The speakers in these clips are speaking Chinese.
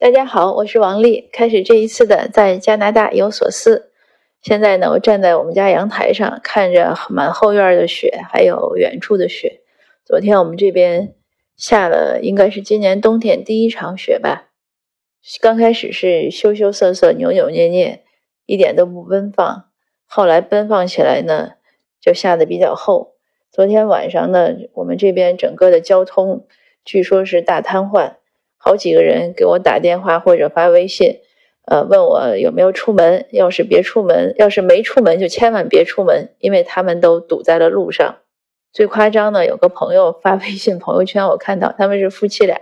大家好，我是王丽。开始这一次的在加拿大有所思。现在呢，我站在我们家阳台上，看着满后院的雪，还有远处的雪。昨天我们这边下了，应该是今年冬天第一场雪吧。刚开始是羞羞涩涩、扭扭捏捏，一点都不奔放。后来奔放起来呢，就下的比较厚。昨天晚上呢，我们这边整个的交通据说是大瘫痪。好几个人给我打电话或者发微信，呃，问我有没有出门。要是别出门，要是没出门就千万别出门，因为他们都堵在了路上。最夸张的，有个朋友发微信朋友圈，我看到他们是夫妻俩，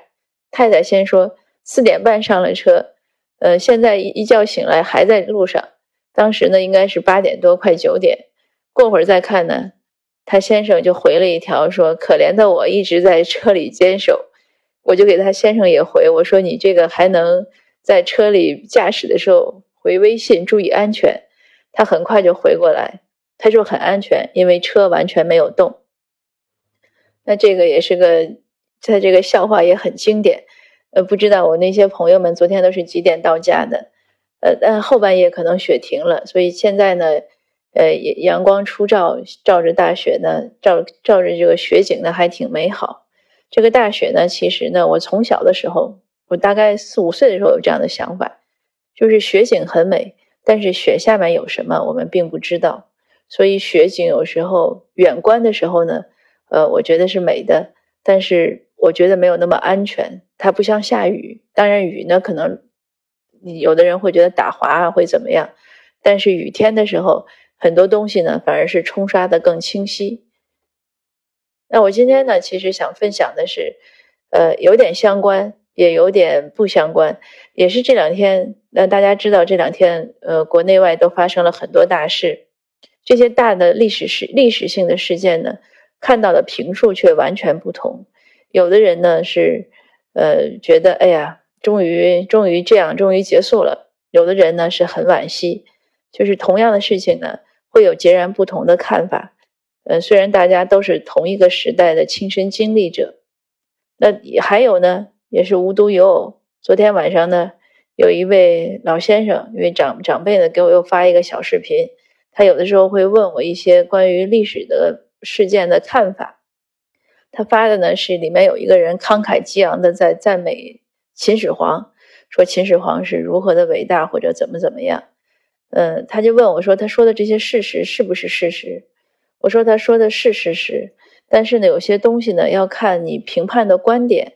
太太先说四点半上了车，呃，现在一一觉醒来还在路上。当时呢，应该是八点多快九点，过会儿再看呢，他先生就回了一条说：“可怜的我一直在车里坚守。”我就给他先生也回我说：“你这个还能在车里驾驶的时候回微信，注意安全。”他很快就回过来，他说很安全，因为车完全没有动。那这个也是个，他这个笑话也很经典。呃，不知道我那些朋友们昨天都是几点到家的？呃，但后半夜可能雪停了，所以现在呢，呃，阳光初照，照着大雪呢，照照着这个雪景呢，还挺美好。这个大雪呢，其实呢，我从小的时候，我大概四五岁的时候有这样的想法，就是雪景很美，但是雪下面有什么我们并不知道，所以雪景有时候远观的时候呢，呃，我觉得是美的，但是我觉得没有那么安全，它不像下雨，当然雨呢可能有的人会觉得打滑啊会怎么样，但是雨天的时候，很多东西呢反而是冲刷的更清晰。那我今天呢，其实想分享的是，呃，有点相关，也有点不相关，也是这两天，那大家知道这两天，呃，国内外都发生了很多大事，这些大的历史事、历史性的事件呢，看到的评述却完全不同。有的人呢是，呃，觉得哎呀，终于终于这样，终于结束了；有的人呢是很惋惜，就是同样的事情呢，会有截然不同的看法。呃，虽然大家都是同一个时代的亲身经历者，那还有呢，也是无独有偶。昨天晚上呢，有一位老先生，一位长长辈呢，给我又发一个小视频。他有的时候会问我一些关于历史的事件的看法。他发的呢是里面有一个人慷慨激昂的在赞美秦始皇，说秦始皇是如何的伟大或者怎么怎么样。嗯，他就问我说，他说的这些事实是不是事实？我说他说的是事实，但是呢，有些东西呢要看你评判的观点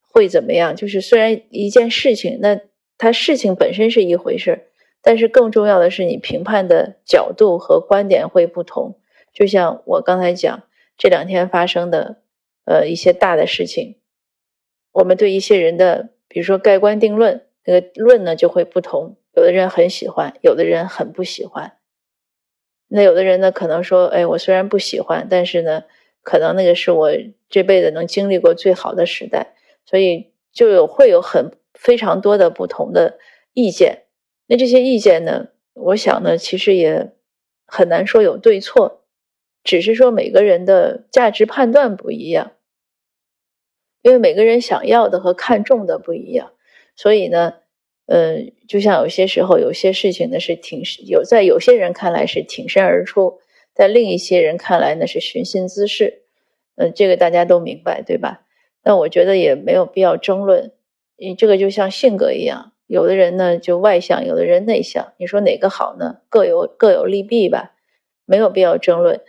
会怎么样。就是虽然一件事情，那它事情本身是一回事，但是更重要的是你评判的角度和观点会不同。就像我刚才讲这两天发生的呃一些大的事情，我们对一些人的比如说盖棺定论，那个论呢就会不同。有的人很喜欢，有的人很不喜欢。那有的人呢，可能说，哎，我虽然不喜欢，但是呢，可能那个是我这辈子能经历过最好的时代，所以就有会有很非常多的不同的意见。那这些意见呢，我想呢，其实也很难说有对错，只是说每个人的价值判断不一样，因为每个人想要的和看重的不一样，所以呢。嗯，就像有些时候，有些事情呢是挺有，在有些人看来是挺身而出，在另一些人看来呢是寻衅滋事。嗯，这个大家都明白，对吧？那我觉得也没有必要争论，你这个就像性格一样，有的人呢就外向，有的人内向，你说哪个好呢？各有各有利弊吧，没有必要争论。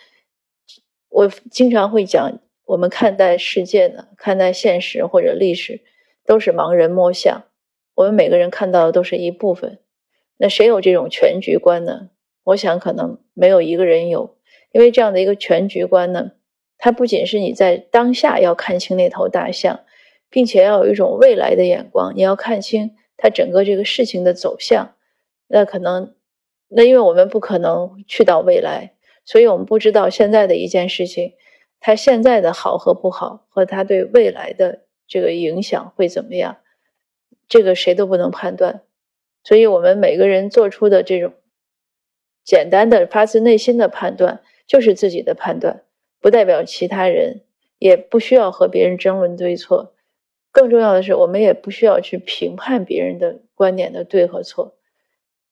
我经常会讲，我们看待世界呢，看待现实或者历史，都是盲人摸象。我们每个人看到的都是一部分，那谁有这种全局观呢？我想可能没有一个人有，因为这样的一个全局观呢，它不仅是你在当下要看清那头大象，并且要有一种未来的眼光，你要看清它整个这个事情的走向。那可能，那因为我们不可能去到未来，所以我们不知道现在的一件事情，它现在的好和不好，和它对未来的这个影响会怎么样。这个谁都不能判断，所以我们每个人做出的这种简单的发自内心的判断，就是自己的判断，不代表其他人，也不需要和别人争论对错，更重要的是，我们也不需要去评判别人的观点的对和错，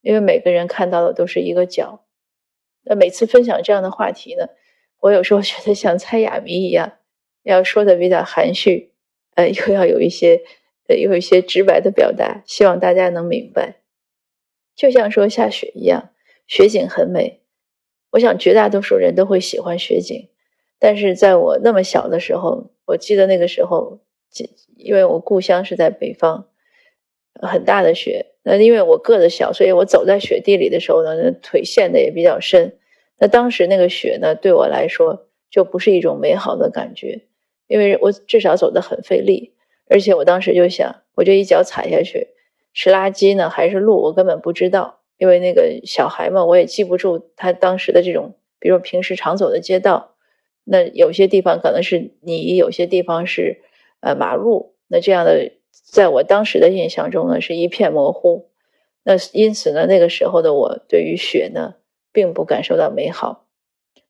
因为每个人看到的都是一个角。那每次分享这样的话题呢，我有时候觉得像猜哑谜一样，要说的比较含蓄，呃，又要有一些，呃，有一些直白的表达，希望大家能明白。就像说下雪一样，雪景很美，我想绝大多数人都会喜欢雪景。但是在我那么小的时候，我记得那个时候，因为我故乡是在北方，很大的雪。那因为我个子小，所以我走在雪地里的时候呢，腿陷的也比较深。那当时那个雪呢，对我来说就不是一种美好的感觉，因为我至少走得很费力，而且我当时就想，我这一脚踩下去是垃圾呢还是路，我根本不知道，因为那个小孩嘛，我也记不住他当时的这种，比如平时常走的街道，那有些地方可能是泥，有些地方是呃马路，那这样的。在我当时的印象中呢，是一片模糊。那因此呢，那个时候的我对于雪呢，并不感受到美好。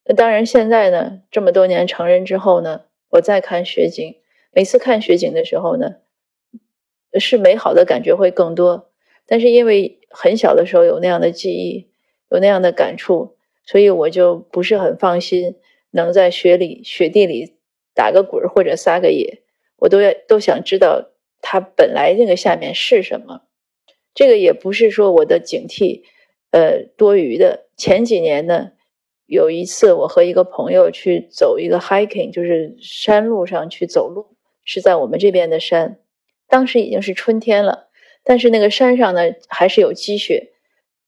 那当然，现在呢，这么多年成人之后呢，我再看雪景，每次看雪景的时候呢，是美好的感觉会更多。但是因为很小的时候有那样的记忆，有那样的感触，所以我就不是很放心能在雪里、雪地里打个滚或者撒个野。我都要都想知道。它本来那个下面是什么？这个也不是说我的警惕，呃，多余的。前几年呢，有一次我和一个朋友去走一个 hiking，就是山路上去走路，是在我们这边的山。当时已经是春天了，但是那个山上呢还是有积雪。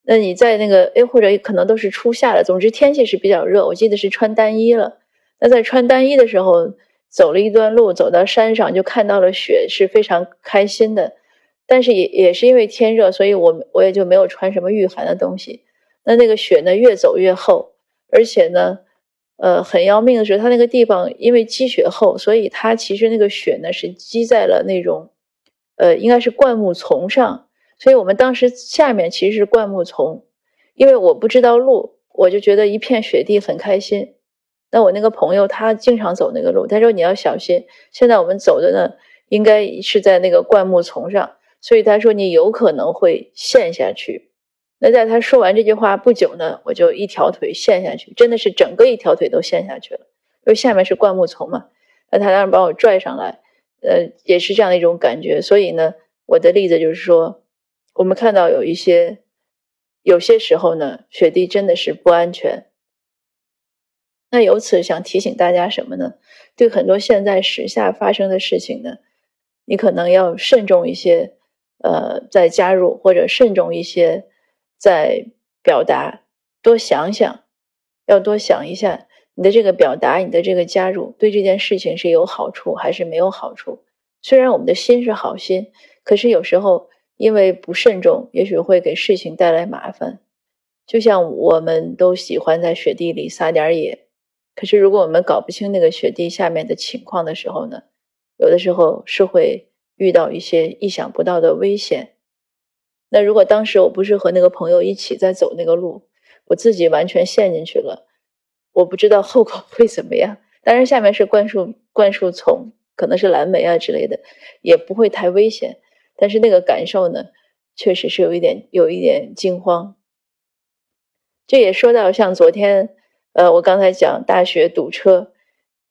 那你在那个哎，或者可能都是初夏了，总之天气是比较热。我记得是穿单衣了。那在穿单衣的时候。走了一段路，走到山上就看到了雪，是非常开心的。但是也也是因为天热，所以我我也就没有穿什么御寒的东西。那那个雪呢，越走越厚，而且呢，呃，很要命的是，它那个地方因为积雪厚，所以它其实那个雪呢是积在了那种，呃，应该是灌木丛上。所以我们当时下面其实是灌木丛，因为我不知道路，我就觉得一片雪地很开心。那我那个朋友他经常走那个路，他说你要小心。现在我们走的呢，应该是在那个灌木丛上，所以他说你有可能会陷下去。那在他说完这句话不久呢，我就一条腿陷下去，真的是整个一条腿都陷下去了，因为下面是灌木丛嘛。那他当时把我拽上来，呃，也是这样的一种感觉。所以呢，我的例子就是说，我们看到有一些，有些时候呢，雪地真的是不安全。那由此想提醒大家什么呢？对很多现在时下发生的事情呢，你可能要慎重一些，呃，再加入或者慎重一些，在表达，多想想，要多想一下你的这个表达，你的这个加入对这件事情是有好处还是没有好处？虽然我们的心是好心，可是有时候因为不慎重，也许会给事情带来麻烦。就像我们都喜欢在雪地里撒点野。可是，如果我们搞不清那个雪地下面的情况的时候呢，有的时候是会遇到一些意想不到的危险。那如果当时我不是和那个朋友一起在走那个路，我自己完全陷进去了，我不知道后果会怎么样。当然，下面是灌树灌树丛，可能是蓝莓啊之类的，也不会太危险。但是那个感受呢，确实是有一点有一点惊慌。这也说到像昨天。呃，我刚才讲大学堵车，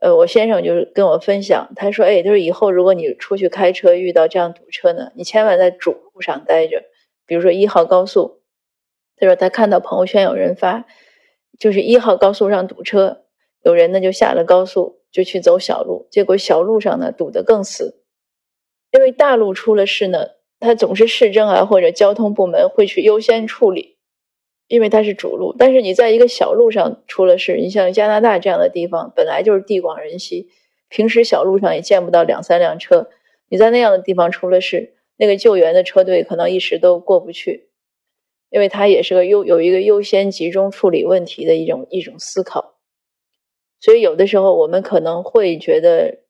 呃，我先生就是跟我分享，他说，哎，他说以后如果你出去开车遇到这样堵车呢，你千万在主路上待着，比如说一号高速。他说他看到朋友圈有人发，就是一号高速上堵车，有人呢就下了高速就去走小路，结果小路上呢堵得更死，因为大路出了事呢，他总是市政啊或者交通部门会去优先处理。因为它是主路，但是你在一个小路上出了事，你像加拿大这样的地方，本来就是地广人稀，平时小路上也见不到两三辆车。你在那样的地方出了事，那个救援的车队可能一时都过不去，因为它也是个优有一个优先集中处理问题的一种一种思考。所以有的时候我们可能会觉得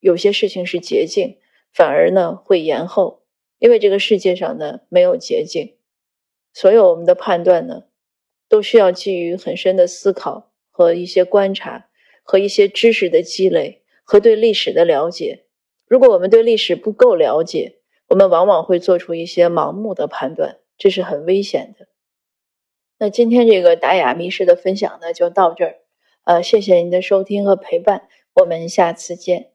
有些事情是捷径，反而呢会延后，因为这个世界上呢没有捷径。所有我们的判断呢，都需要基于很深的思考和一些观察，和一些知识的积累和对历史的了解。如果我们对历史不够了解，我们往往会做出一些盲目的判断，这是很危险的。那今天这个达雅密室的分享呢，就到这儿。呃，谢谢您的收听和陪伴，我们下次见。